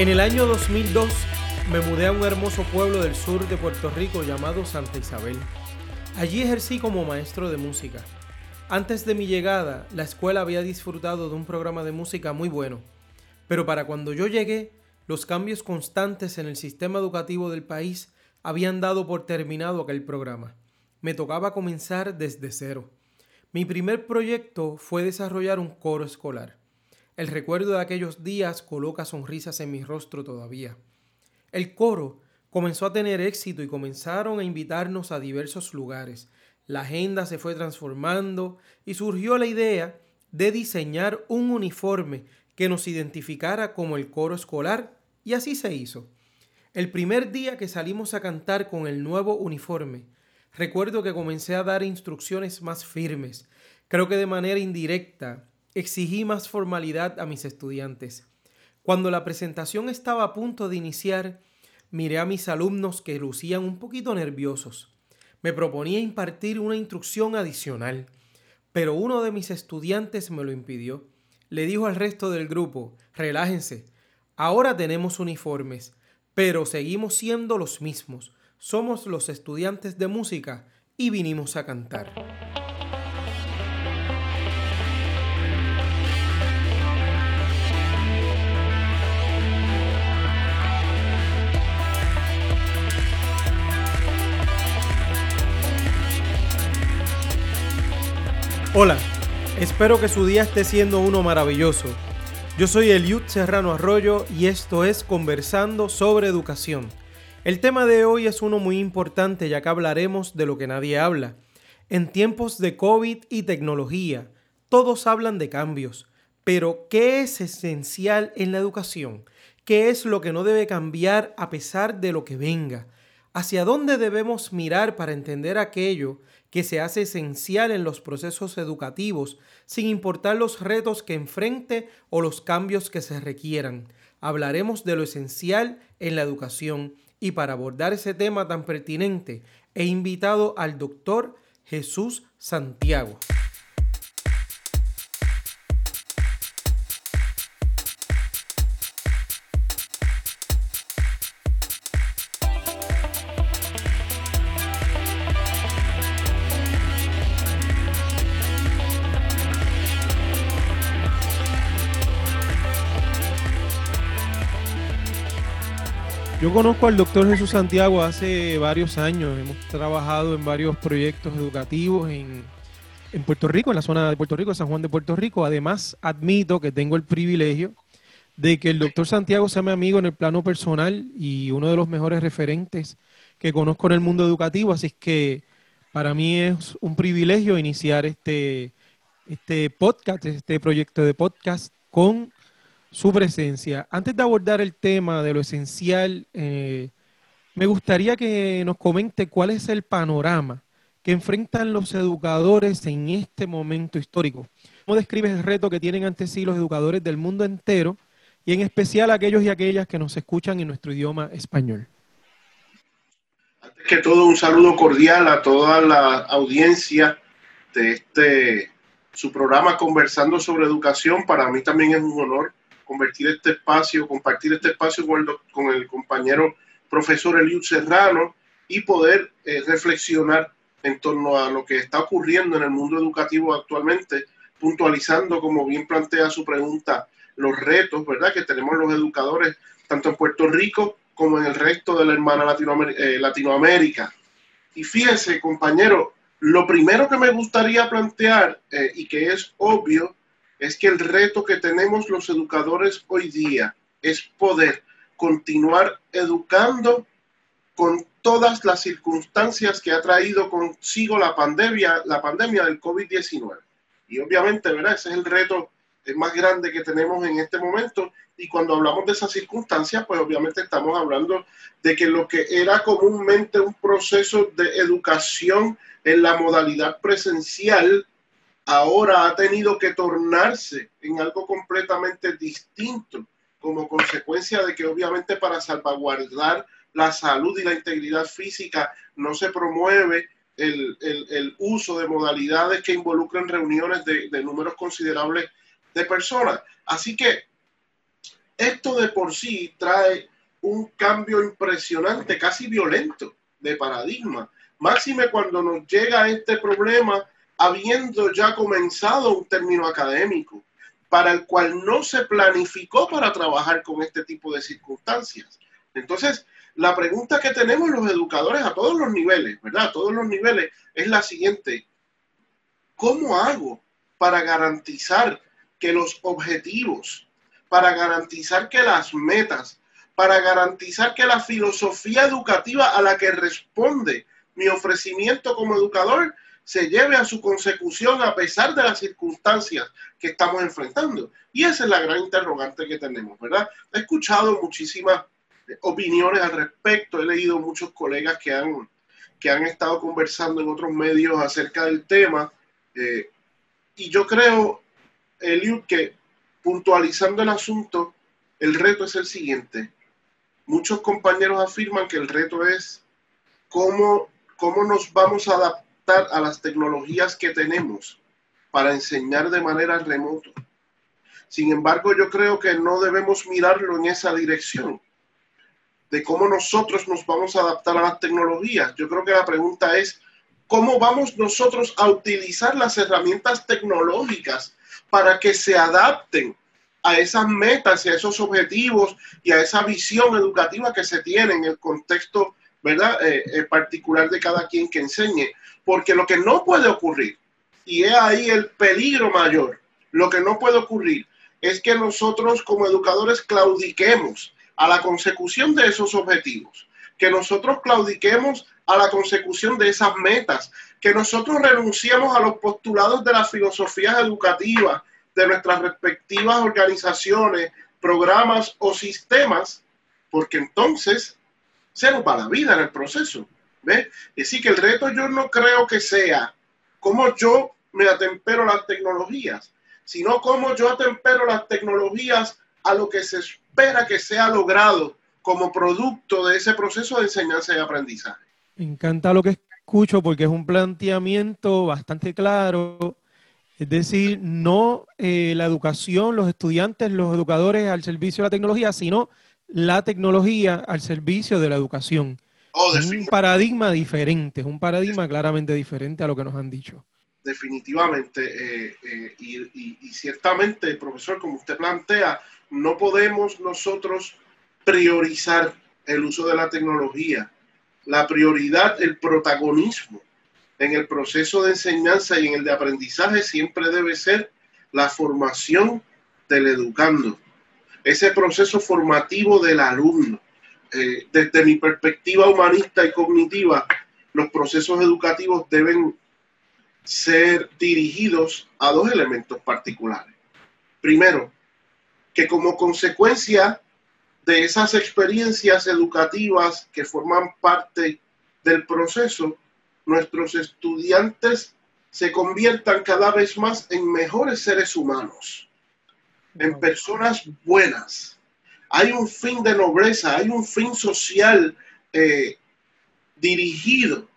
En el año 2002 me mudé a un hermoso pueblo del sur de Puerto Rico llamado Santa Isabel. Allí ejercí como maestro de música. Antes de mi llegada, la escuela había disfrutado de un programa de música muy bueno, pero para cuando yo llegué, los cambios constantes en el sistema educativo del país habían dado por terminado aquel programa. Me tocaba comenzar desde cero. Mi primer proyecto fue desarrollar un coro escolar. El recuerdo de aquellos días coloca sonrisas en mi rostro todavía. El coro comenzó a tener éxito y comenzaron a invitarnos a diversos lugares. La agenda se fue transformando y surgió la idea de diseñar un uniforme que nos identificara como el coro escolar y así se hizo. El primer día que salimos a cantar con el nuevo uniforme, recuerdo que comencé a dar instrucciones más firmes. Creo que de manera indirecta exigí más formalidad a mis estudiantes. Cuando la presentación estaba a punto de iniciar, miré a mis alumnos que lucían un poquito nerviosos. Me proponía impartir una instrucción adicional, pero uno de mis estudiantes me lo impidió. Le dijo al resto del grupo, relájense, ahora tenemos uniformes, pero seguimos siendo los mismos. Somos los estudiantes de música y vinimos a cantar. Hola, espero que su día esté siendo uno maravilloso. Yo soy Eliud Serrano Arroyo y esto es Conversando sobre Educación. El tema de hoy es uno muy importante ya que hablaremos de lo que nadie habla. En tiempos de COVID y tecnología, todos hablan de cambios, pero ¿qué es esencial en la educación? ¿Qué es lo que no debe cambiar a pesar de lo que venga? ¿Hacia dónde debemos mirar para entender aquello que se hace esencial en los procesos educativos, sin importar los retos que enfrente o los cambios que se requieran. Hablaremos de lo esencial en la educación y para abordar ese tema tan pertinente he invitado al doctor Jesús Santiago. Conozco al doctor Jesús Santiago hace varios años. Hemos trabajado en varios proyectos educativos en, Puerto Rico, en la zona de Puerto Rico, San Juan de Puerto Rico. Además, admito que tengo el privilegio de que el doctor Santiago sea mi amigo en el plano personal y uno de los mejores referentes que conozco en el mundo educativo. Así que para mí es un privilegio iniciar este, este podcast, este proyecto de podcast con su presencia. Antes de abordar el tema de lo esencial, eh, me gustaría que nos comente cuál es el panorama que enfrentan los educadores en este momento histórico. ¿Cómo describes el reto que tienen ante sí los educadores del mundo entero y en especial aquellos y aquellas que nos escuchan en nuestro idioma español? Antes que todo, un saludo cordial a toda la audiencia de este su programa Conversando sobre Educación. Para mí también es un honor convertir este espacio, compartir este espacio con el, con el compañero profesor Eliud Serrano y poder eh, reflexionar en torno a lo que está ocurriendo en el mundo educativo actualmente, puntualizando, como bien plantea su pregunta, los retos, ¿verdad?, que tenemos los educadores, tanto en Puerto Rico como en el resto de la hermana Latinoamérica. Eh, Latinoamérica. Y fíjense, compañero, lo primero que me gustaría plantear, eh, y que es obvio, es que el reto que tenemos los educadores hoy día es poder continuar educando con todas las circunstancias que ha traído consigo la pandemia, la pandemia del COVID-19. Y obviamente, ¿verdad? Ese es el reto más grande que tenemos en este momento. Y cuando hablamos de esas circunstancias, pues obviamente estamos hablando de que lo que era comúnmente un proceso de educación en la modalidad presencial, ahora ha tenido que tornarse en algo completamente distinto como consecuencia de que obviamente para salvaguardar la salud y la integridad física no se promueve el, uso de modalidades que involucren reuniones de, números considerables de personas. Así que esto de por sí trae un cambio impresionante, casi violento de paradigma. Máxime cuando nos llega este problema habiendo ya comenzado un término académico para el cual no se planificó para trabajar con este tipo de circunstancias. Entonces, la pregunta que tenemos los educadores a todos los niveles, ¿verdad? A todos los niveles es la siguiente. ¿Cómo hago para garantizar que los objetivos, para garantizar que las metas, para garantizar que la filosofía educativa a la que responde mi ofrecimiento como educador se lleve a su consecución a pesar de las circunstancias que estamos enfrentando. Y esa es la gran interrogante que tenemos, ¿verdad? He escuchado muchísimas opiniones al respecto, he leído muchos colegas que han, que han estado conversando en otros medios acerca del tema, eh, y yo creo, Eliud, que puntualizando el asunto, el reto es el siguiente. Muchos compañeros afirman que el reto es cómo, cómo nos vamos a adaptar a las tecnologías que tenemos para enseñar de manera remota. Sin embargo, yo creo que no debemos mirarlo en esa dirección de cómo nosotros nos vamos a adaptar a las tecnologías. Yo creo que la pregunta es, ¿cómo vamos nosotros a utilizar las herramientas tecnológicas para que se adapten a esas metas y a esos objetivos y a esa visión educativa que se tiene en el contexto ¿verdad? Eh, eh, particular de cada quien que enseñe. Porque lo que no puede ocurrir, y es ahí el peligro mayor, lo que no puede ocurrir es que nosotros como educadores claudiquemos a la consecución de esos objetivos, que nosotros claudiquemos a la consecución de esas metas, que nosotros renunciemos a los postulados de las filosofías educativas de nuestras respectivas organizaciones, programas o sistemas, porque entonces nos va la vida en el proceso. ¿Ves? Y sí que el reto yo no creo que sea cómo yo me atempero las tecnologías, sino cómo yo atempero las tecnologías a lo que se espera que sea logrado como producto de ese proceso de enseñanza y aprendizaje. Me encanta lo que escucho porque es un planteamiento bastante claro. Es decir, no eh, la educación, los estudiantes, los educadores al servicio de la tecnología, sino la tecnología al servicio de la educación. Oh, es un paradigma diferente, es un paradigma claramente diferente a lo que nos han dicho. Definitivamente, eh, eh, y, y, ciertamente, profesor, como usted plantea, no podemos nosotros priorizar el uso de la tecnología. La prioridad, el protagonismo en el proceso de enseñanza y en el de aprendizaje siempre debe ser la formación del educando, ese proceso formativo del alumno. Eh, desde mi perspectiva humanista y cognitiva, los procesos educativos deben ser dirigidos a dos elementos particulares. Primero, que como consecuencia de esas experiencias educativas que forman parte del proceso, nuestros estudiantes se conviertan cada vez más en mejores seres humanos, en personas buenas. Hay un fin de nobleza, hay un fin social eh, dirigido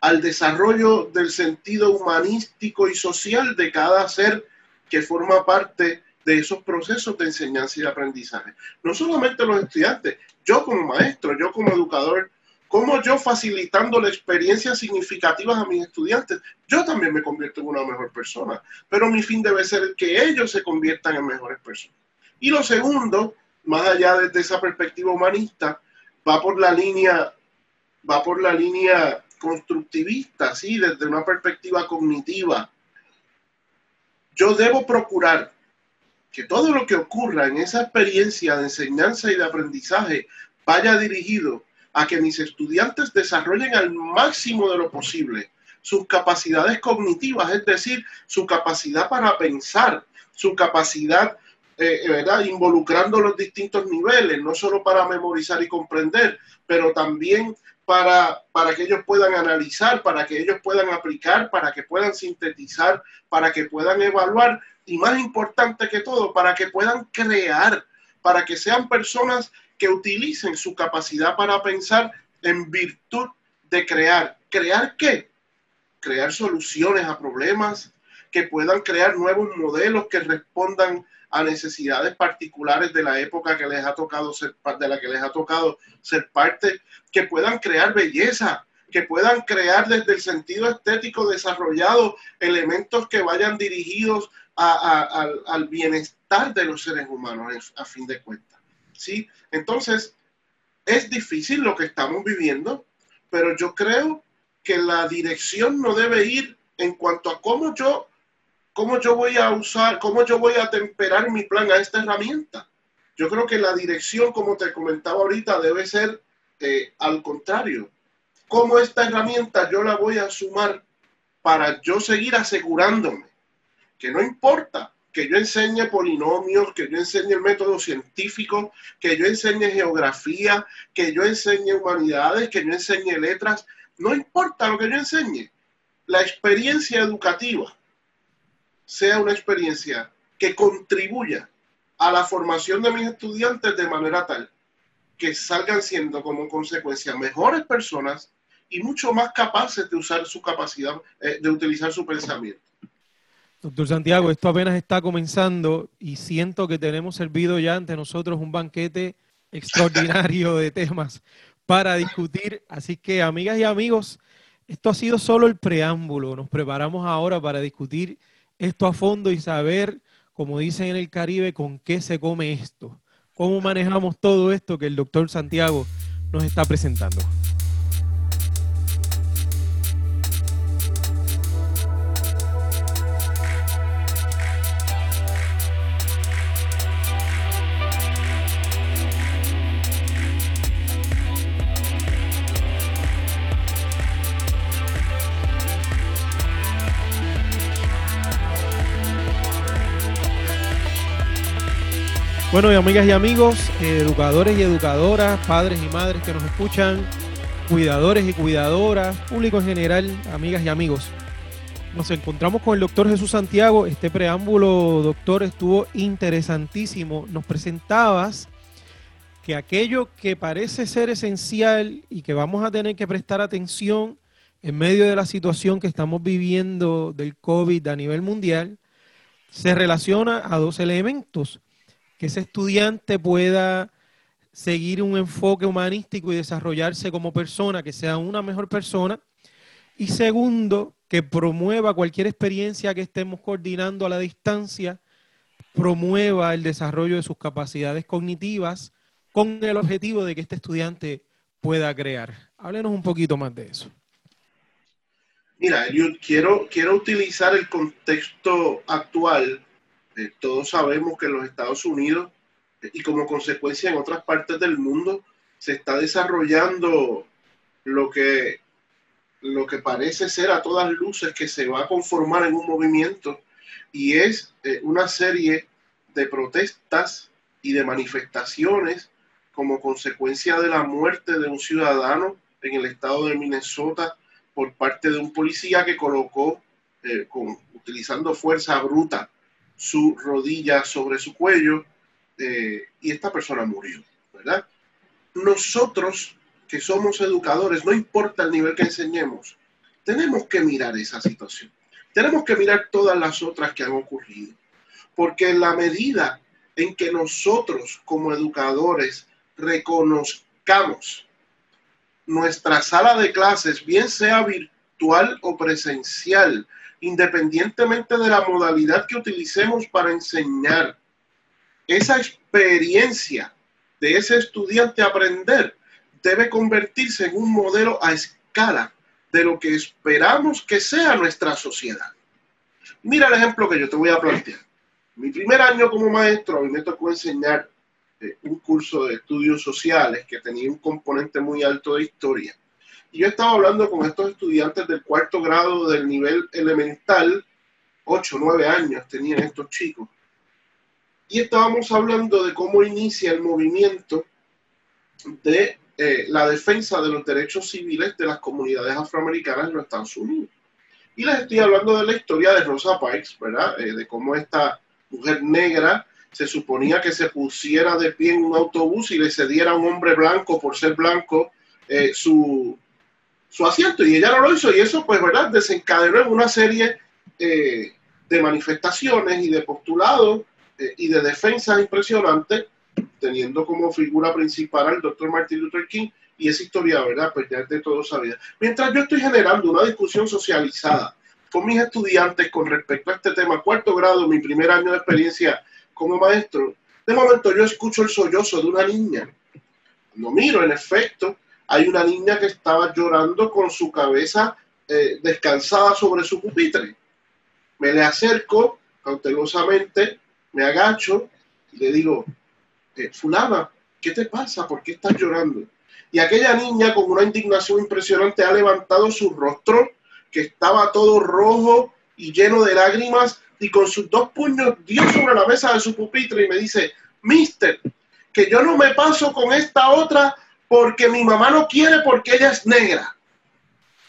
al desarrollo del sentido humanístico y social de cada ser que forma parte de esos procesos de enseñanza y aprendizaje. No solamente los estudiantes, yo como maestro, yo como educador, como yo facilitando la experiencia significativas a mis estudiantes, yo también me convierto en una mejor persona, pero mi fin debe ser que ellos se conviertan en mejores personas. Y lo segundo, más allá de esa perspectiva humanista, va por la línea, va por la línea constructivista, ¿sí? desde una perspectiva cognitiva. Yo debo procurar que todo lo que ocurra en esa experiencia de enseñanza y de aprendizaje vaya dirigido a que mis estudiantes desarrollen al máximo de lo posible sus capacidades cognitivas, es decir, su capacidad para pensar, su capacidad, eh, ¿verdad? Involucrando los distintos niveles, no solo para memorizar y comprender, pero también para, para que ellos puedan analizar, para que ellos puedan aplicar, para que puedan sintetizar, para que puedan evaluar y más importante que todo, para que puedan crear, para que sean personas que utilicen su capacidad para pensar en virtud de crear. ¿Crear qué? Crear soluciones a problemas, que puedan crear nuevos modelos que respondan a necesidades particulares de la época que les ha tocado ser de la que les ha tocado ser parte, que puedan crear belleza, que puedan crear desde el sentido estético desarrollado elementos que vayan dirigidos al bienestar de los seres humanos a fin de cuentas. ¿Sí? Entonces, es difícil lo que estamos viviendo, pero yo creo que la dirección no debe ir en cuanto a cómo yo, cómo yo voy a usar, cómo yo voy a temperar mi plan a esta herramienta. Yo creo que la dirección, como te comentaba ahorita, debe ser eh, al contrario. ¿Cómo esta herramienta yo la voy a sumar para yo seguir asegurándome que no importa que yo enseñe polinomios, que yo enseñe el método científico, que yo enseñe geografía, que yo enseñe humanidades, que yo enseñe letras, no importa lo que yo enseñe, la experiencia educativa sea una experiencia que contribuya a la formación de mis estudiantes de manera tal que salgan siendo como consecuencia mejores personas y mucho más capaces de usar su capacidad, eh, de utilizar su pensamiento. Doctor Santiago, esto apenas está comenzando y siento que tenemos servido ya ante nosotros un banquete extraordinario de temas para discutir. Así que, amigas y amigos, esto ha sido solo el preámbulo. Nos preparamos ahora para discutir esto a fondo y saber, como dicen en el Caribe, con qué se come esto. Cómo manejamos todo esto que el doctor Santiago nos está presentando. Bueno, amigas y amigos, educadores y educadoras, padres y madres que nos escuchan, cuidadores y cuidadoras, público en general, amigas y amigos. Nos encontramos con el doctor Jesús Santiago. Este preámbulo, doctor, estuvo interesantísimo. Nos presentabas que aquello que parece ser esencial y que vamos a tener que prestar atención en medio de la situación que estamos viviendo del COVID a nivel mundial, se relaciona a dos elementos que ese estudiante pueda seguir un enfoque humanístico y desarrollarse como persona, que sea una mejor persona. Y segundo, que promueva cualquier experiencia que estemos coordinando a la distancia, promueva el desarrollo de sus capacidades cognitivas con el objetivo de que este estudiante pueda crear. Háblenos un poquito más de eso. Mira, yo quiero, quiero utilizar el contexto actual eh, todos sabemos que en los Estados Unidos eh, y como consecuencia en otras partes del mundo se está desarrollando lo que, lo que parece ser a todas luces que se va a conformar en un movimiento y es eh, una serie de protestas y de manifestaciones como consecuencia de la muerte de un ciudadano en el estado de Minnesota por parte de un policía que colocó, con, utilizando fuerza bruta, su rodilla sobre su cuello eh, y esta persona murió, ¿verdad? Nosotros que somos educadores, no importa el nivel que enseñemos, tenemos que mirar esa situación. Tenemos que mirar todas las otras que han ocurrido, porque en la medida en que nosotros como educadores reconozcamos nuestra sala de clases, bien sea virtual o presencial, independientemente de la modalidad que utilicemos para enseñar. Esa experiencia de ese estudiante aprender debe convertirse en un modelo a escala de lo que esperamos que sea nuestra sociedad. Mira el ejemplo que yo te voy a plantear. Mi primer año como maestro, a mí me tocó enseñar eh, un curso de estudios sociales que tenía un componente muy alto de historia. Y yo estaba hablando con estos estudiantes del cuarto grado del nivel elemental, 8, 9 años tenían estos chicos. Y estábamos hablando de cómo inicia el movimiento de eh, la defensa de los derechos civiles de las comunidades afroamericanas en los Estados Unidos. Y les estoy hablando de la historia de Rosa Parks, ¿verdad? Eh, de cómo esta mujer negra se suponía que se pusiera de pie en un autobús y le cediera a un hombre blanco por ser blanco eh, su, su asiento y ella no lo hizo y eso pues, ¿verdad? Desencadenó en una serie eh, de manifestaciones y de postulados eh, y de defensas impresionantes, teniendo como figura principal al doctor Martin Luther King y esa historia, ¿verdad? Pues ya es de todo sabida. Mientras yo estoy generando una discusión socializada con mis estudiantes con respecto a este tema, cuarto grado, mi primer año de experiencia como maestro, de momento yo escucho el sollozo de una niña. Cuando miro, en efecto, hay una niña que estaba llorando con su cabeza eh, descansada sobre su pupitre. Me le acerco cautelosamente, me agacho y le digo, eh, fulana, ¿qué te pasa? ¿Por qué estás llorando? Y aquella niña con una indignación impresionante ha levantado su rostro, que estaba todo rojo y lleno de lágrimas, y con sus dos puños dio sobre la mesa de su pupitre y me dice, Mister, que yo no me paso con esta otra porque mi mamá no quiere porque ella es negra.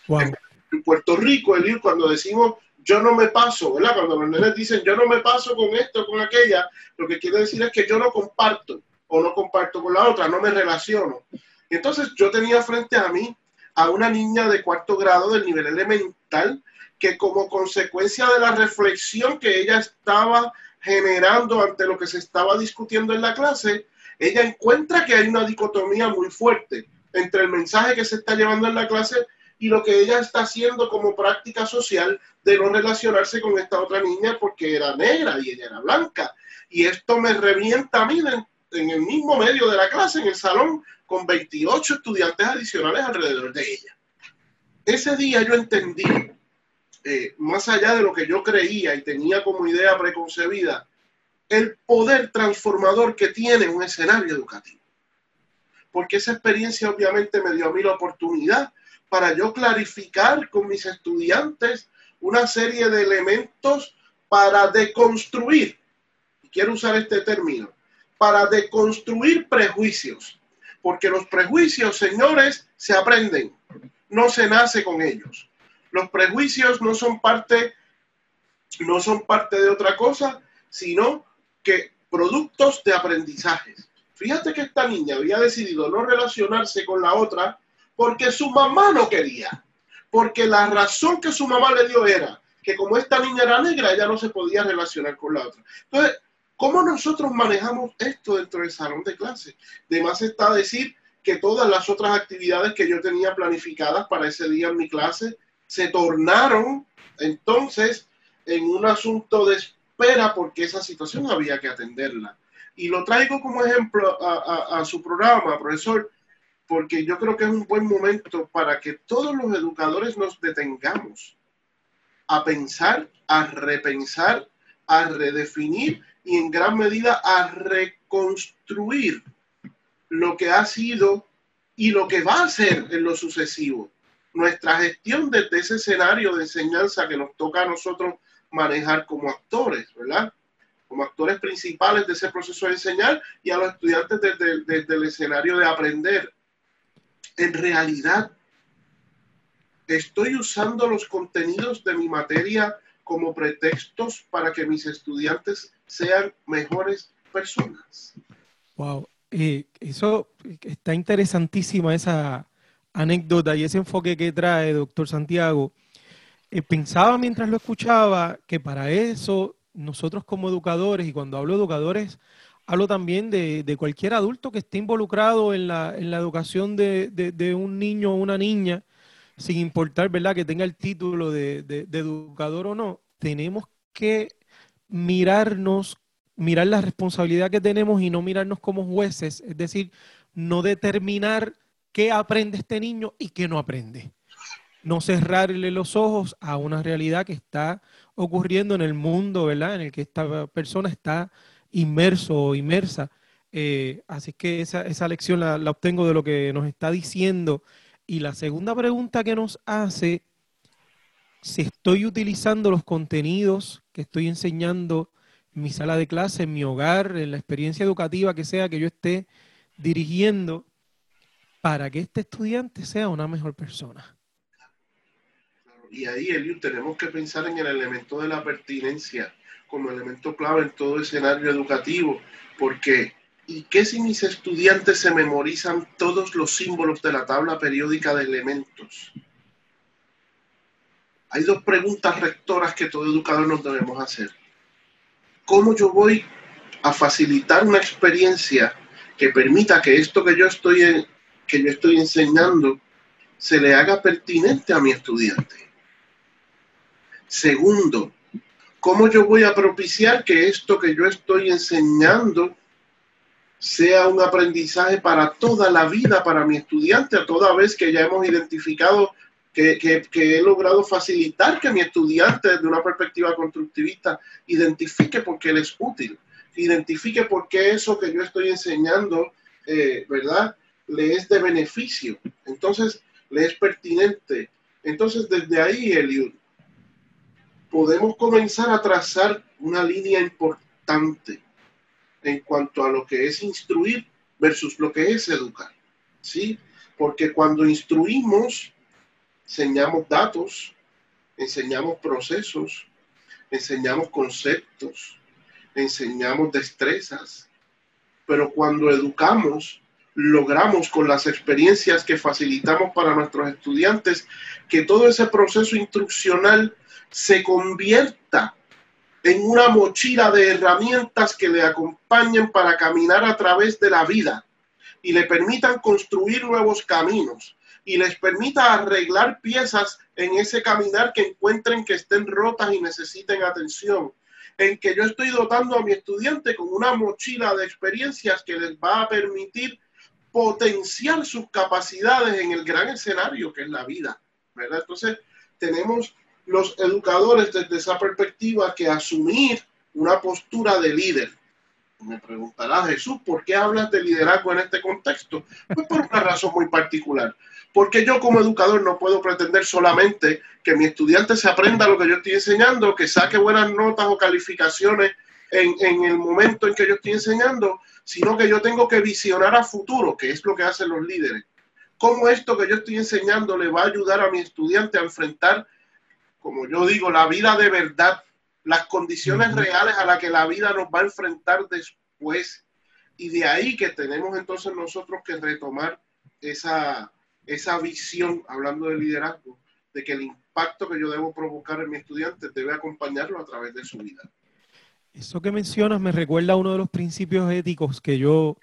En Puerto Rico, Eliud, cuando decimos yo no me paso, ¿verdad? Cuando los nenes dicen yo no me paso con esto, con aquella, lo que quiere decir es que yo no comparto o no comparto con la otra, no me relaciono. Entonces yo tenía frente a mí a una niña de cuarto grado del nivel elemental que como consecuencia de la reflexión que ella estaba generando ante lo que se estaba discutiendo en la clase, ella encuentra que hay una dicotomía muy fuerte entre el mensaje que se está llevando en la clase y lo que ella está haciendo como práctica social de no relacionarse con esta otra niña porque era negra y ella era blanca. Y esto me revienta a mí en, el mismo medio de la clase, en el salón, con 28 estudiantes adicionales alrededor de ella. Ese día yo entendí, eh, más allá de lo que yo creía y tenía como idea preconcebida, el poder transformador que tiene un escenario educativo. Porque esa experiencia obviamente me dio a mí la oportunidad para yo clarificar con mis estudiantes una serie de elementos para deconstruir, y quiero usar este término, para deconstruir prejuicios, porque los prejuicios, señores, se aprenden, no se nace con ellos. Los prejuicios no son parte, no son parte de otra cosa, sino que productos de aprendizajes. Fíjate que esta niña había decidido no relacionarse con la otra porque su mamá no quería. Porque la razón que su mamá le dio era que como esta niña era negra, ella no se podía relacionar con la otra. Entonces, ¿cómo nosotros manejamos esto dentro del salón de clase? De más está decir que todas las otras actividades que yo tenía planificadas para ese día en mi clase se tornaron entonces en un asunto de espera porque esa situación había que atenderla. Y lo traigo como ejemplo a, a su programa, profesor, porque yo creo que es un buen momento para que todos los educadores nos detengamos a pensar, a repensar, a redefinir y en gran medida a reconstruir lo que ha sido y lo que va a ser en lo sucesivo. Nuestra gestión desde ese escenario de enseñanza que nos toca a nosotros manejar como actores, ¿verdad? Como actores principales de ese proceso de enseñar y a los estudiantes desde, desde el escenario de aprender en realidad estoy usando los contenidos de mi materia como pretextos para que mis estudiantes sean mejores personas. Wow, eso está interesantísima esa anécdota y ese enfoque que trae doctor Santiago. Eh, pensaba mientras lo escuchaba que para eso nosotros como educadores, y cuando hablo de educadores, hablo también de, cualquier adulto que esté involucrado en la, educación de, un niño o una niña, sin importar, ¿verdad?, que tenga el título de, educador o no, tenemos que mirarnos, mirar la responsabilidad que tenemos y no mirarnos como jueces, es decir, no determinar qué aprende este niño y qué no aprende. No cerrarle los ojos a una realidad que está ocurriendo en el mundo, ¿verdad? En el que esta persona está inmerso o inmersa. Eh, así que esa, esa lección la, obtengo de lo que nos está diciendo. Y la segunda pregunta que nos hace, si estoy utilizando los contenidos que estoy enseñando en mi sala de clase, en mi hogar, en la experiencia educativa que sea que yo esté dirigiendo, para que este estudiante sea una mejor persona. Y ahí, Eliu, tenemos que pensar en el elemento de la pertinencia como elemento clave en todo escenario educativo, porque ¿y qué si mis estudiantes se memorizan todos los símbolos de la tabla periódica de elementos? hay dos preguntas rectoras que todo educador nos debemos hacer. ¿Cómo yo voy a facilitar una experiencia que permita que esto que yo estoy, que yo estoy enseñando se le haga pertinente a mi estudiante? Segundo, ¿cómo yo voy a propiciar que esto que yo estoy enseñando sea un aprendizaje para toda la vida para mi estudiante, a toda vez que ya hemos identificado que, he logrado facilitar que mi estudiante desde una perspectiva constructivista identifique por qué él es útil, identifique por qué eso que yo estoy enseñando, eh, ¿verdad? Le es de beneficio, entonces le es pertinente. Entonces desde ahí, Eliud, podemos comenzar a trazar una línea importante en cuanto a lo que es instruir versus lo que es educar, ¿sí? Porque cuando instruimos, enseñamos datos, enseñamos procesos, enseñamos conceptos, enseñamos destrezas, pero cuando educamos, logramos con las experiencias que facilitamos para nuestros estudiantes que todo ese proceso instruccional se convierta en una mochila de herramientas que le acompañen para caminar a través de la vida y le permitan construir nuevos caminos, y les permita arreglar piezas en ese caminar que encuentren que estén rotas y necesiten atención. En que yo estoy dotando a mi estudiante con una mochila de experiencias que les va a permitir potenciar sus capacidades en el gran escenario que es la vida. ¿verdad? Entonces, tenemos los educadores desde esa perspectiva que asumir una postura de líder. Me preguntará Jesús, ¿por qué hablas de liderazgo en este contexto? Pues por una razón muy particular. Porque yo como educador no puedo pretender solamente que mi estudiante se aprenda lo que yo estoy enseñando, que saque buenas notas o calificaciones en, en, el momento en que yo estoy enseñando, sino que yo tengo que visionar a futuro, que es lo que hacen los líderes. ¿Cómo esto que yo estoy enseñando le va a ayudar a mi estudiante a enfrentar, como yo digo, la vida de verdad, las condiciones reales a las que la vida nos va a enfrentar después? Y de ahí que tenemos entonces nosotros que retomar esa, esa visión, hablando de liderazgo, de que el impacto que yo debo provocar en mi estudiante debe acompañarlo a través de su vida. Eso que mencionas me recuerda a uno de los principios éticos que yo,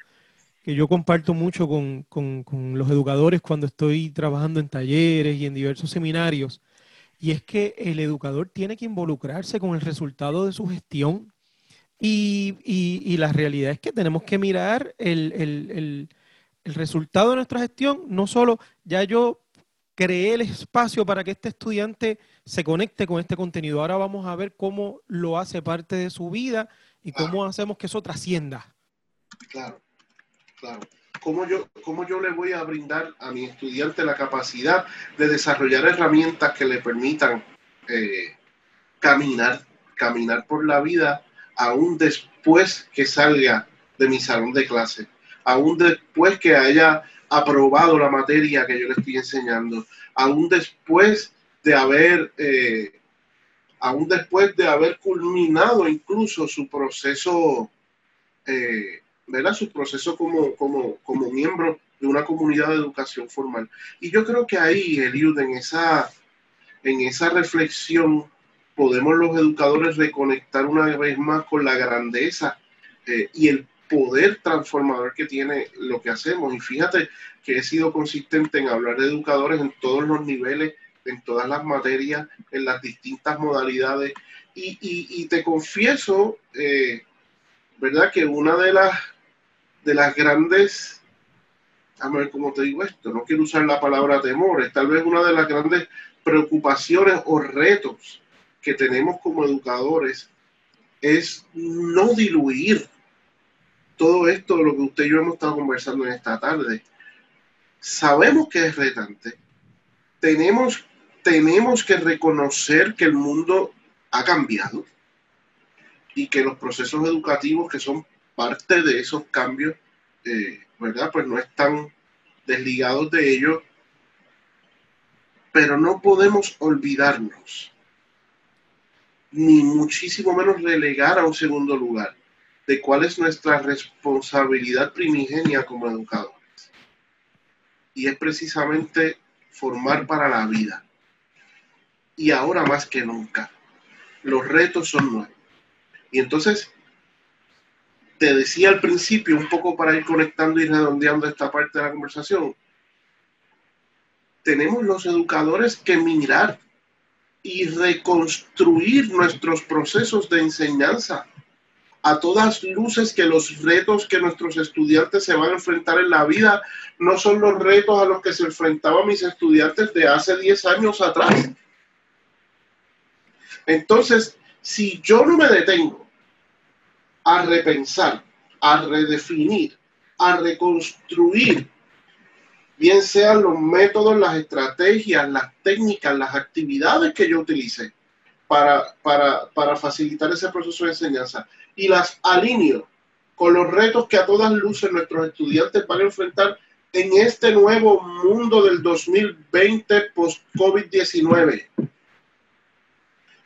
que yo comparto mucho con, con, con los educadores cuando estoy trabajando en talleres y en diversos seminarios, y es que el educador tiene que involucrarse con el resultado de su gestión y, y, y la realidad es que tenemos que mirar el, el, el el resultado de nuestra gestión, no solo ya yo creé el espacio para que este estudiante se conecte con este contenido, ahora vamos a ver cómo lo hace parte de su vida y cómo hacemos que eso trascienda. Claro, claro. ¿Cómo yo, ¿Cómo yo le voy a brindar a mi estudiante la capacidad de desarrollar herramientas que le permitan eh, caminar, caminar por la vida aún después que salga de mi salón de clase? aún después que haya aprobado la materia que yo le estoy enseñando, aún después de haber, eh, aún después de haber culminado incluso su proceso, eh, ¿verdad? Su proceso como, como, como miembro de una comunidad de educación formal. Y yo creo que ahí, Eliud, en esa, en esa reflexión, podemos los educadores reconectar una vez más con la grandeza eh, y el poder transformador que tiene lo que hacemos. Y fíjate que he sido consistente en hablar de educadores en todos los niveles, en todas las materias, en las distintas modalidades. Y, te confieso, eh, ¿verdad? Que una de las, de las grandes, a ver cómo te digo esto, no quiero usar la palabra temores, tal vez una de las grandes preocupaciones o retos que tenemos como educadores es no diluir todo esto de lo que usted y yo hemos estado conversando en esta tarde, sabemos que es retante. Tenemos, tenemos que reconocer que el mundo ha cambiado y que los procesos educativos que son parte de esos cambios, eh, ¿verdad? Pues no están desligados de ellos, pero no podemos olvidarnos, ni muchísimo menos relegar a un segundo lugar de cuál es nuestra responsabilidad primigenia como educadores. Y es precisamente formar para la vida. y ahora más que nunca. Los retos son nuevos. Y entonces, te decía al principio, un poco para ir conectando y redondeando esta parte de la conversación, tenemos los educadores que mirar y reconstruir nuestros procesos de enseñanza a todas luces que los retos que nuestros estudiantes se van a enfrentar en la vida no son los retos a los que se enfrentaban mis estudiantes de hace 10 años atrás. Entonces, si yo no me detengo a repensar, a redefinir, a reconstruir, bien sean los métodos, las estrategias, las técnicas, las actividades que yo utilice para, para, para facilitar ese proceso de enseñanza, y las alineo con los retos que a todas luces nuestros estudiantes van a enfrentar en este nuevo mundo del 2020 post-COVID-19.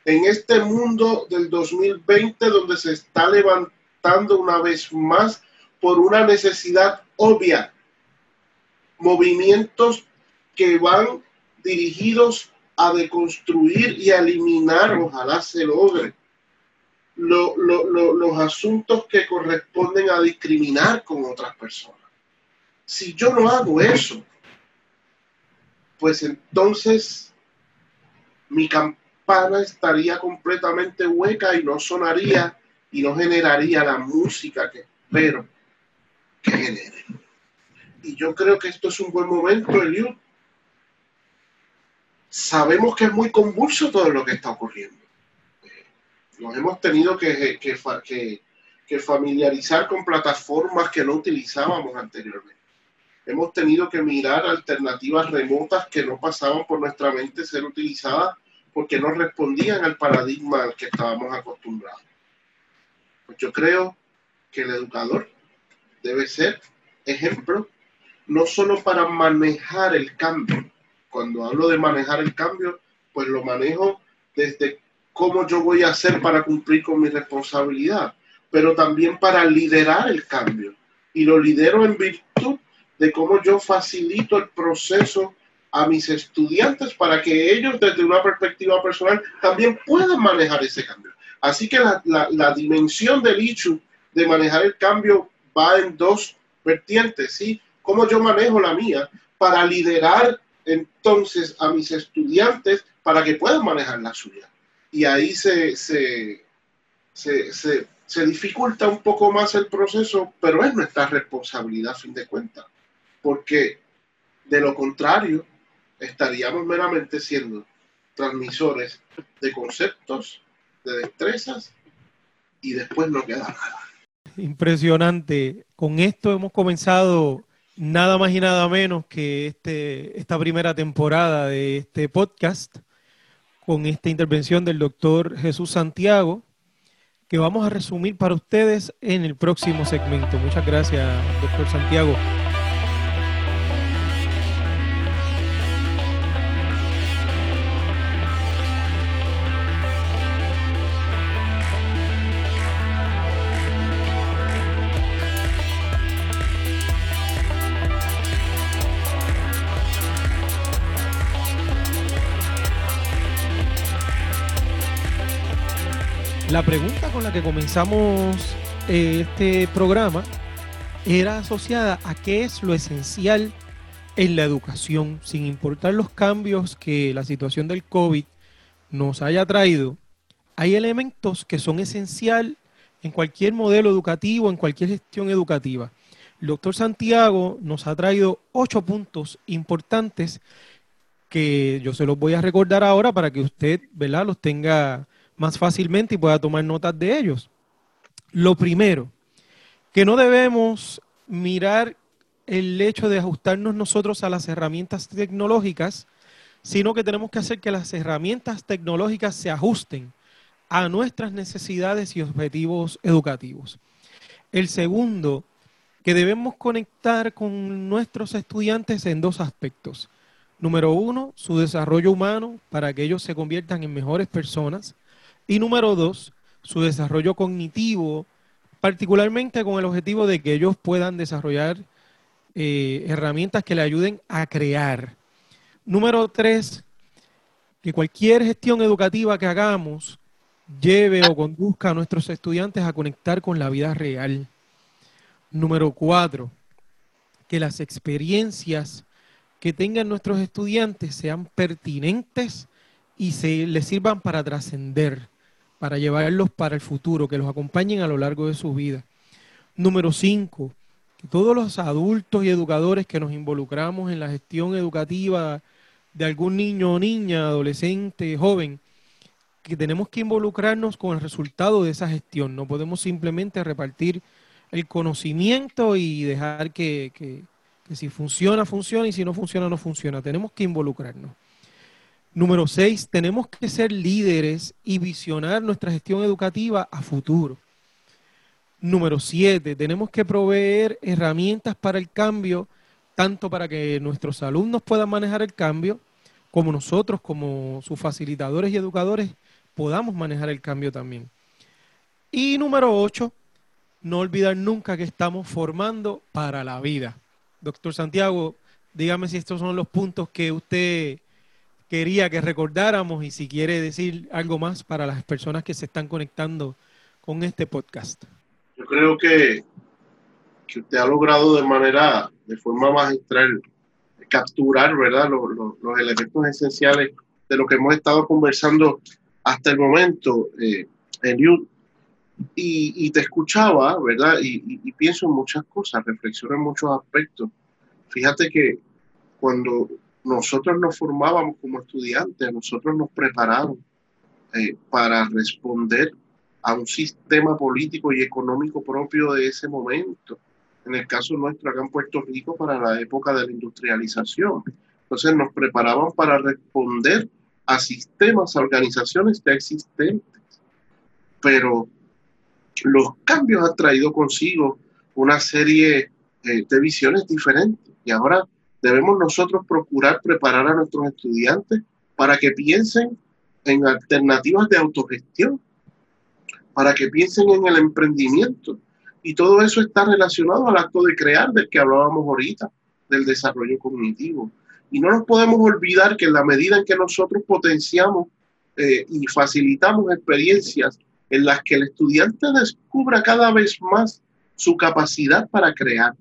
En este mundo del 2020 donde se está levantando una vez más por una necesidad obvia, movimientos que van dirigidos a deconstruir y a eliminar, ojalá se logre, los asuntos que corresponden a discriminar con otras personas. Si yo no hago eso, pues entonces mi estaría completamente hueca y no sonaría y no generaría la música que espero que genere. Y yo creo que esto es un buen momento, Eliud. Sabemos que es muy convulso todo lo que está ocurriendo nos hemos tenido que, que, familiarizar con plataformas que no utilizábamos anteriormente. Hemos tenido que mirar alternativas remotas que no pasaban por nuestra mente ser utilizadas porque no respondían al paradigma al que estábamos acostumbrados. Pues yo creo que el educador debe ser ejemplo no solo para manejar el cambio. Cuando hablo de manejar el cambio, pues lo manejo desde cómo yo voy a hacer para cumplir con mi responsabilidad, pero también para liderar el cambio. Y lo lidero en virtud de cómo yo facilito el proceso a mis estudiantes para que ellos desde una perspectiva personal también puedan manejar ese cambio. Así que la, dimensión del hecho de manejar el cambio va en dos vertientes, ¿sí? Cómo yo manejo la mía para liderar entonces a mis estudiantes para que puedan manejar la suya y ahí se, se, se, dificulta un poco más el proceso, pero es nuestra responsabilidad a fin de cuentas, porque de lo contrario estaríamos meramente siendo transmisores de conceptos, de destrezas, y después no queda nada. Impresionante. Con esto hemos comenzado nada más y nada menos que este, esta primera temporada de este podcast con esta intervención del doctor Jesús Santiago, que vamos a resumir para ustedes en el próximo segmento. Muchas gracias, doctor Santiago. La pregunta con la que comenzamos eh, este programa era asociada a qué es lo esencial en la educación, sin importar los cambios que la situación del COVID nos haya traído. Hay elementos que son esencial en cualquier modelo educativo, en cualquier gestión educativa. El doctor Santiago nos ha traído ocho puntos importantes que yo se los voy a recordar ahora para que usted ¿verdad? los tenga más fácilmente y pueda tomar notas de ellos. Lo primero, que no debemos mirar el hecho de ajustarnos nosotros a las herramientas tecnológicas, sino que tenemos que hacer que las herramientas tecnológicas se ajusten a nuestras necesidades y objetivos educativos. El segundo, que debemos conectar con nuestros estudiantes en dos aspectos. Número uno, su desarrollo humano para que ellos se conviertan en mejores personas. Y número dos, su desarrollo cognitivo, particularmente con el objetivo de que ellos puedan desarrollar eh, herramientas que le ayuden a crear. Número tres, que cualquier gestión educativa que hagamos lleve o conduzca a nuestros estudiantes a conectar con la vida real. Número cuatro, que las experiencias que tengan nuestros estudiantes sean pertinentes y se les sirvan para trascender, para llevarlos para el futuro, que los acompañen a lo largo de su vida. Número cinco, que todos los adultos y educadores que nos involucramos en la gestión educativa de algún niño o niña, adolescente, joven, que tenemos que involucrarnos con el resultado de esa gestión. No podemos simplemente repartir el conocimiento y dejar que, que, si funciona, funciona y si no funciona, no funciona. Tenemos que involucrarnos. Número seis, tenemos que ser líderes y visionar nuestra gestión educativa a futuro. Número siete, tenemos que proveer herramientas para el cambio, tanto para que nuestros alumnos puedan manejar el cambio, como nosotros, como sus facilitadores y educadores, podamos manejar el cambio también. Y número ocho, no olvidar nunca que estamos formando para la vida. Doctor Santiago, dígame si estos son los puntos que usted quería que recordáramos y si quiere decir algo más para las personas que se están conectando con este podcast. Yo creo que, que usted ha logrado de manera, de forma magistral, capturar, ¿verdad?, los, los, elementos esenciales de lo que hemos estado conversando hasta el momento, eh, Eliud. Y, y, te escuchaba, ¿verdad? Y, y, pienso en muchas cosas, reflexiono en muchos aspectos. Fíjate que cuando nosotros nos formábamos como estudiantes, nosotros nos prepararon eh, para responder a un sistema político y económico propio de ese momento. En el caso nuestro acá en Puerto Rico para la época de la industrialización. Entonces nos preparaban para responder a sistemas, a organizaciones ya existentes. Pero los cambios han traído consigo una serie eh, de visiones diferentes. Y ahora debemos nosotros procurar preparar a nuestros estudiantes para que piensen en alternativas de autogestión, para que piensen en el emprendimiento. Y todo eso está relacionado al acto de crear del que hablábamos ahorita, del desarrollo cognitivo. Y no nos podemos olvidar que en la medida en que nosotros potenciamos eh, y facilitamos experiencias en las que el estudiante descubra cada vez más su capacidad para crear,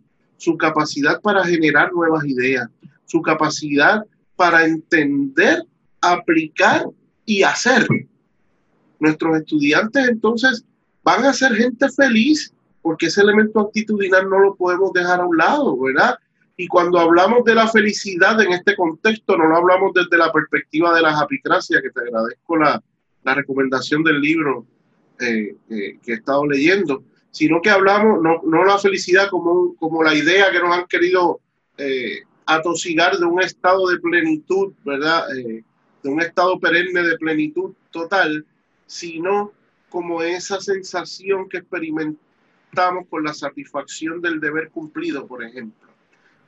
su capacidad para generar nuevas ideas, su capacidad para entender, aplicar y hacer. Nuestros estudiantes entonces van a ser gente feliz porque ese elemento actitudinal no lo podemos dejar a un lado, ¿verdad? Y cuando hablamos de la felicidad en este contexto, no lo hablamos desde la perspectiva de la apicracia, que te agradezco la, la recomendación del libro eh, eh, que he estado leyendo, sino que hablamos, no, no la felicidad como, como la idea que nos han querido eh, atosigar de un estado de plenitud, ¿verdad? Eh, de un estado perenne de plenitud total, sino como esa sensación que experimentamos con la satisfacción del deber cumplido, por ejemplo,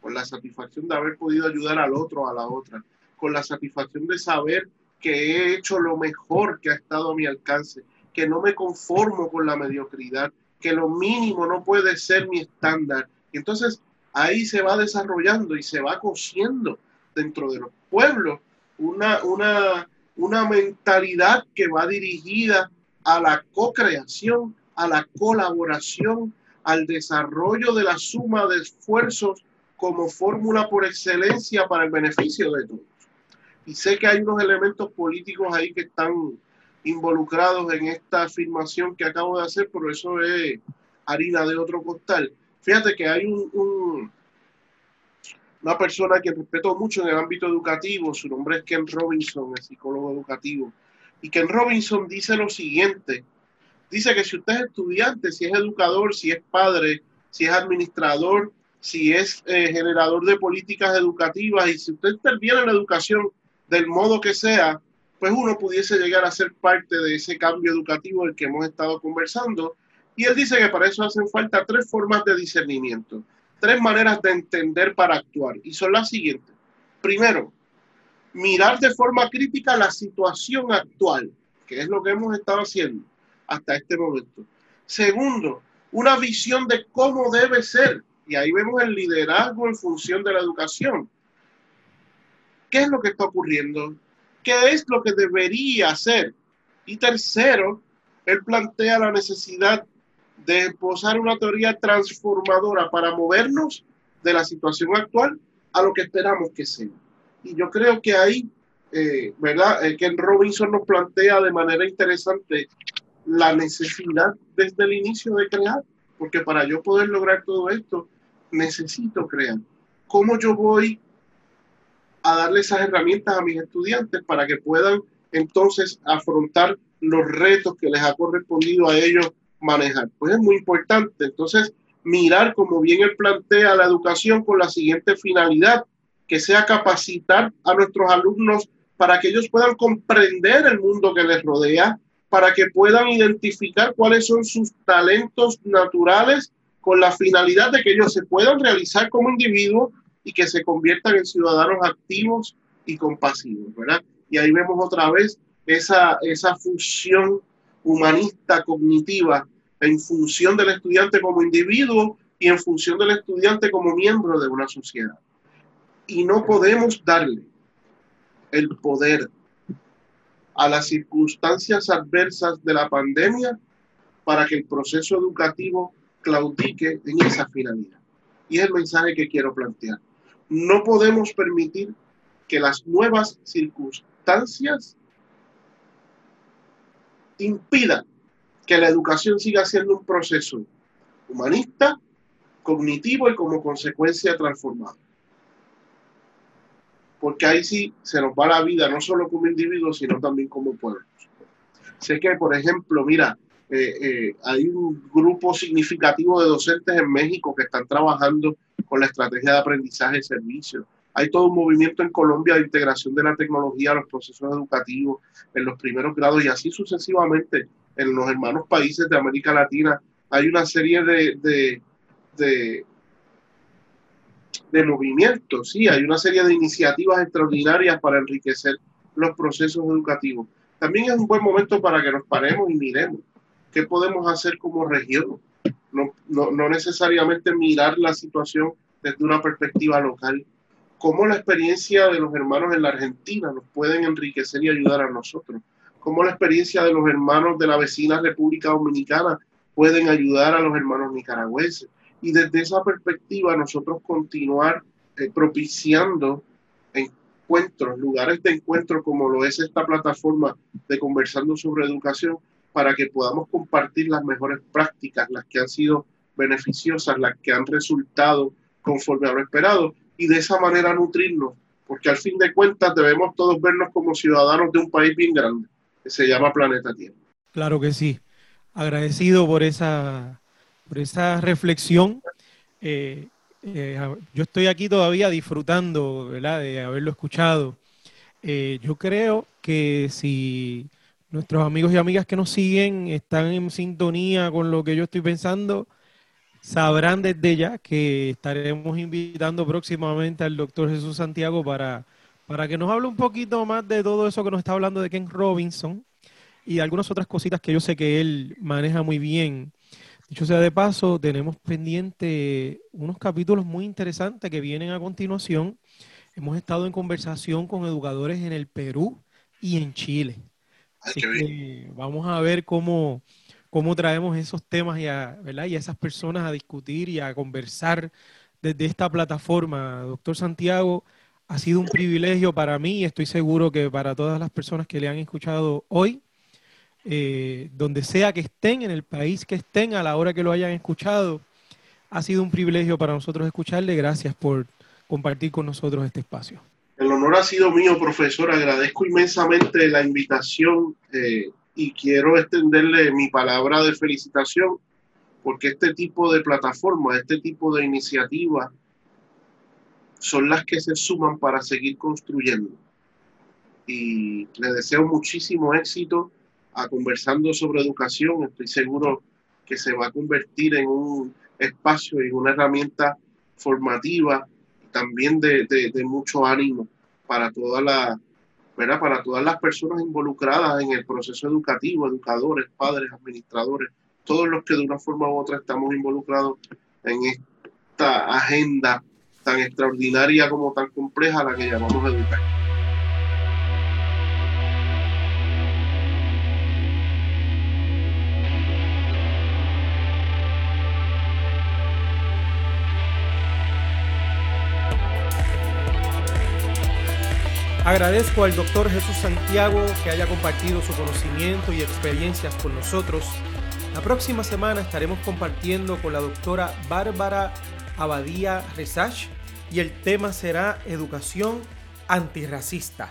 con la satisfacción de haber podido ayudar al otro, a la otra, con la satisfacción de saber que he hecho lo mejor que ha estado a mi alcance, que no me conformo con la mediocridad, que lo mínimo no puede ser mi estándar. entonces ahí se va desarrollando y se va cociendo dentro de los pueblos una, una, una mentalidad que va dirigida a la co-creación, a la colaboración, al desarrollo de la suma de esfuerzos como fórmula por excelencia para el beneficio de todos. Y sé que hay unos elementos políticos ahí que están involucrados en esta afirmación que acabo de hacer, pero eso es harina de otro costal. Fíjate que hay un, una persona que respeto mucho en el ámbito educativo, su nombre es Ken Robinson, el psicólogo educativo, y Ken Robinson dice lo siguiente, dice que si usted es estudiante, si es educador, si es padre, si es administrador, si es eh, generador de políticas educativas y si usted interviene en la educación del modo que sea, pues uno pudiese llegar a ser parte de ese cambio educativo del que hemos estado conversando. Y él dice que para eso hacen falta tres formas de discernimiento, tres maneras de entender para actuar. Y son las siguientes. Primero, mirar de forma crítica la situación actual, que es lo que hemos estado haciendo hasta este momento. Segundo, una visión de cómo debe ser. Y ahí vemos el liderazgo en función de la educación. ¿Qué es lo que está ocurriendo? ¿Qué es lo que debería hacer? Y tercero, él plantea la necesidad de posar una teoría transformadora para movernos de la situación actual a lo que esperamos que sea. Y yo creo que ahí, eh, ¿verdad? Eh, Robinson nos plantea de manera interesante la necesidad desde el inicio de crear, porque para yo poder lograr todo esto, necesito crear. ¿Cómo yo voy a darle esas herramientas a mis estudiantes para que puedan entonces afrontar los retos que les ha correspondido a ellos manejar? Pues es muy importante. Entonces, mirar, como bien él plantea, la educación con la siguiente finalidad, que sea capacitar a nuestros alumnos para que ellos puedan comprender el mundo que les rodea, para que puedan identificar cuáles son sus talentos naturales con la finalidad de que ellos se puedan realizar como individuos y que se conviertan en ciudadanos activos y compasivos, ¿verdad? Y ahí vemos otra vez esa, esa función humanista cognitiva en función del estudiante como individuo y en función del estudiante como miembro de una sociedad. Y no podemos darle el poder a las circunstancias adversas de la pandemia para que el proceso educativo claudique en esa finalidad. Y es el mensaje que quiero plantear. No podemos permitir que las nuevas circunstancias impidan que la educación siga siendo un proceso humanista, cognitivo y como consecuencia transformado porque ahí sí se nos va la vida, no solo como individuos, sino también como pueblos. Sé que, por ejemplo, mira, eh, eh, hay un grupo significativo de docentes en México que están trabajando con la estrategia de aprendizaje y servicio. Hay todo un movimiento en Colombia de integración de la tecnología a los procesos educativos en los primeros grados y así sucesivamente en los hermanos países de América Latina. Hay una serie de, de de movimiento, sí, hay una serie de iniciativas extraordinarias para enriquecer los procesos educativos. También es un buen momento para que nos paremos y miremos qué podemos hacer como región. No, no, necesariamente mirar la situación desde una perspectiva local. Cómo la experiencia de los hermanos en la Argentina nos pueden enriquecer y ayudar a nosotros. Cómo la experiencia de los hermanos de la vecina República Dominicana pueden ayudar a los hermanos nicaragüenses y desde esa perspectiva nosotros continuar eh, propiciando encuentros, lugares de encuentro como lo es esta plataforma de conversando sobre educación para que podamos compartir las mejores prácticas, las que han sido beneficiosas, las que han resultado conforme a lo esperado y de esa manera nutrirnos, porque al fin de cuentas debemos todos vernos como ciudadanos de un país bien grande que se llama Planeta Tierra. Claro que sí. Agradecido por esa por esa reflexión. Eh, eh, yo estoy aquí todavía disfrutando de haberlo escuchado. Eh, yo creo que si nuestros amigos y amigas que nos siguen están en sintonía con lo que yo estoy pensando, sabrán desde ya que estaremos invitando próximamente al doctor Jesús Santiago para, para que nos hable un poquito más de todo eso que nos está hablando de Ken Robinson y algunas otras cositas que yo sé que él maneja muy bien Dicho sea de paso, tenemos pendiente unos capítulos muy interesantes que vienen a continuación. Hemos estado en conversación con educadores en el Perú y en Chile. Así que vamos a ver cómo, cómo traemos esos temas y a, ¿verdad? y a esas personas a discutir y a conversar desde esta plataforma. Doctor Santiago, ha sido un privilegio para mí y estoy seguro que para todas las personas que le han escuchado hoy. Eh, donde sea que estén, en el país que estén, a la hora que lo hayan escuchado. Ha sido un privilegio para nosotros escucharle. Gracias por compartir con nosotros este espacio. El honor ha sido mío, profesor. Agradezco inmensamente la invitación eh, y quiero extenderle mi palabra de felicitación porque este tipo de plataformas, este tipo de iniciativas son las que se suman para seguir construyendo. Y le deseo muchísimo éxito a conversando sobre educación, estoy seguro que se va a convertir en un espacio y una herramienta formativa también de, de, mucho ánimo para toda la ¿verdad? para todas las personas involucradas en el proceso educativo, educadores, padres, administradores, todos los que de una forma u otra estamos involucrados en esta agenda tan extraordinaria como tan compleja la que llamamos educación. Agradezco al doctor Jesús Santiago que haya compartido su conocimiento y experiencias con nosotros. La próxima semana estaremos compartiendo con la doctora Bárbara Abadía Resach y el tema será educación antirracista.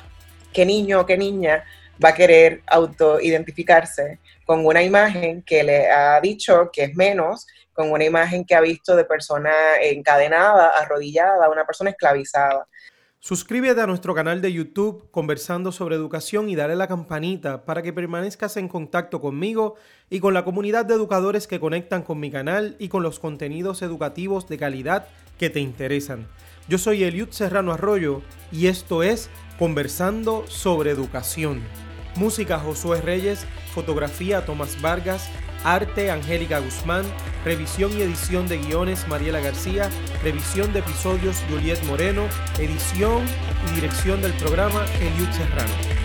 ¿Qué niño o qué niña va a querer autoidentificarse con una imagen que le ha dicho que es menos, con una imagen que ha visto de persona encadenada, arrodillada, una persona esclavizada? Suscríbete a nuestro canal de YouTube Conversando sobre Educación y dale la campanita para que permanezcas en contacto conmigo y con la comunidad de educadores que conectan con mi canal y con los contenidos educativos de calidad que te interesan. Yo soy Eliud Serrano Arroyo y esto es Conversando sobre Educación. Música Josué Reyes, fotografía Tomás Vargas, arte Angélica Guzmán, revisión y edición de guiones Mariela García, revisión de episodios Juliet Moreno, edición y dirección del programa Eliud Serrano.